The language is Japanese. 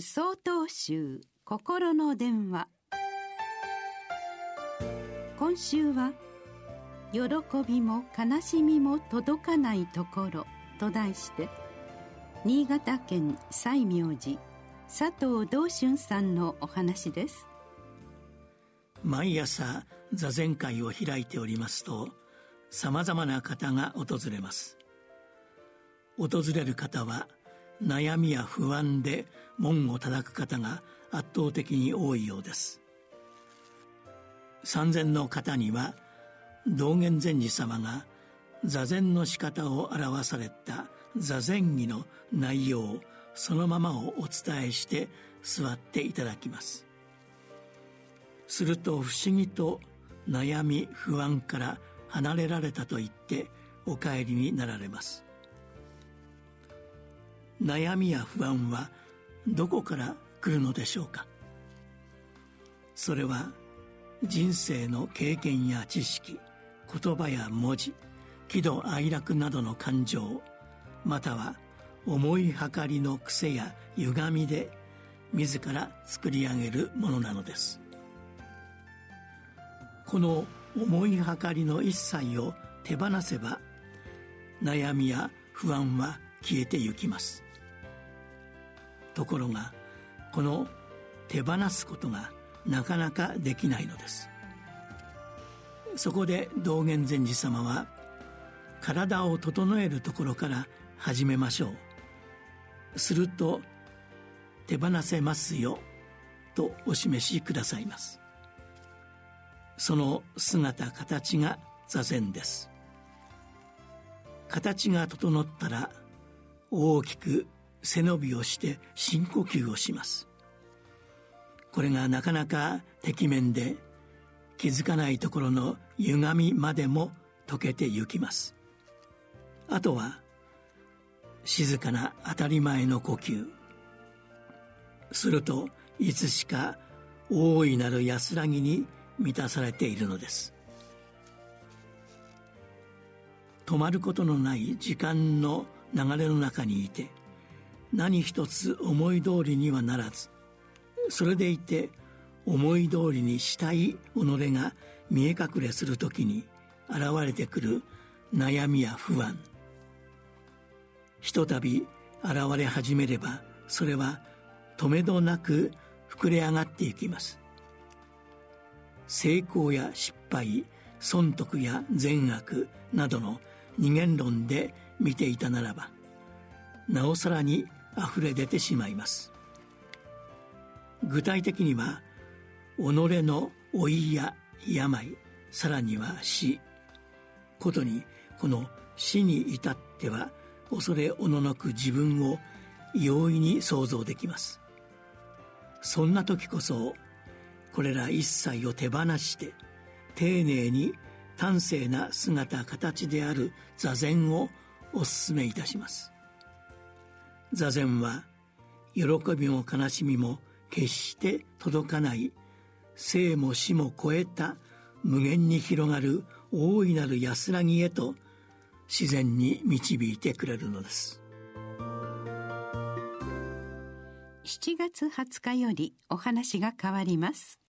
総統集心の電話。今週は「喜びも悲しみも届かないところ」と題して新潟県西明寺佐藤道春さんのお話です。毎朝座禅会を開いておりますとさまざまな方が訪れます。訪れる方は悩みや不安で門を叩く方が圧倒的に多いようです。三千の方には道元禅師様が座禅の仕方を表された座禅儀の内容そのままをお伝えして座っていただきます。すると不思議と悩み不安から離れられたと言ってお帰りになられます。悩みや不安はどこから来るのでしょうか？それは人生の経験や知識言葉や文字喜怒哀楽などの感情または思いはかりの癖や歪みで自ら作り上げるものなのです。この思いはかりの一切を手放せば悩みや不安は消えてゆきます。ところがこの手放すことがなかなかできないのです。そこで道元禅師様は体を整えるところから始めましょう。すると手放せますよとお示しくださいます。その姿形が座禅です。形が整ったら大きく背伸びをして深呼吸をします。これがなかなかてきめんで気づかないところの歪みまでも溶けてゆきます。あとは静かな当たり前の呼吸。するといつしか大いなる安らぎに満たされているのです。止まることのない時間の流れの中にいて何一つ思い通りにはならず。それでいて思い通りにしたい己が見え隠れする時に現れてくる悩みや不安。ひとたび現れ始めればそれは止めどなく膨れ上がっていきます。成功や失敗損得や善悪などの二元論で見ていたならばなおさらに溢れ出てしまいます。具体的には己の老いや病さらには死ことにこの死に至っては恐れおののく自分を容易に想像できます。そんな時こそこれら一切を手放して丁寧に端正な姿形である座禅をお勧めいたします。座禅は喜びも悲しみも決して届かない。生も死も超えた無限に広がる大いなる安らぎへと自然に導いてくれるのです。7月20日よりお話が変わります。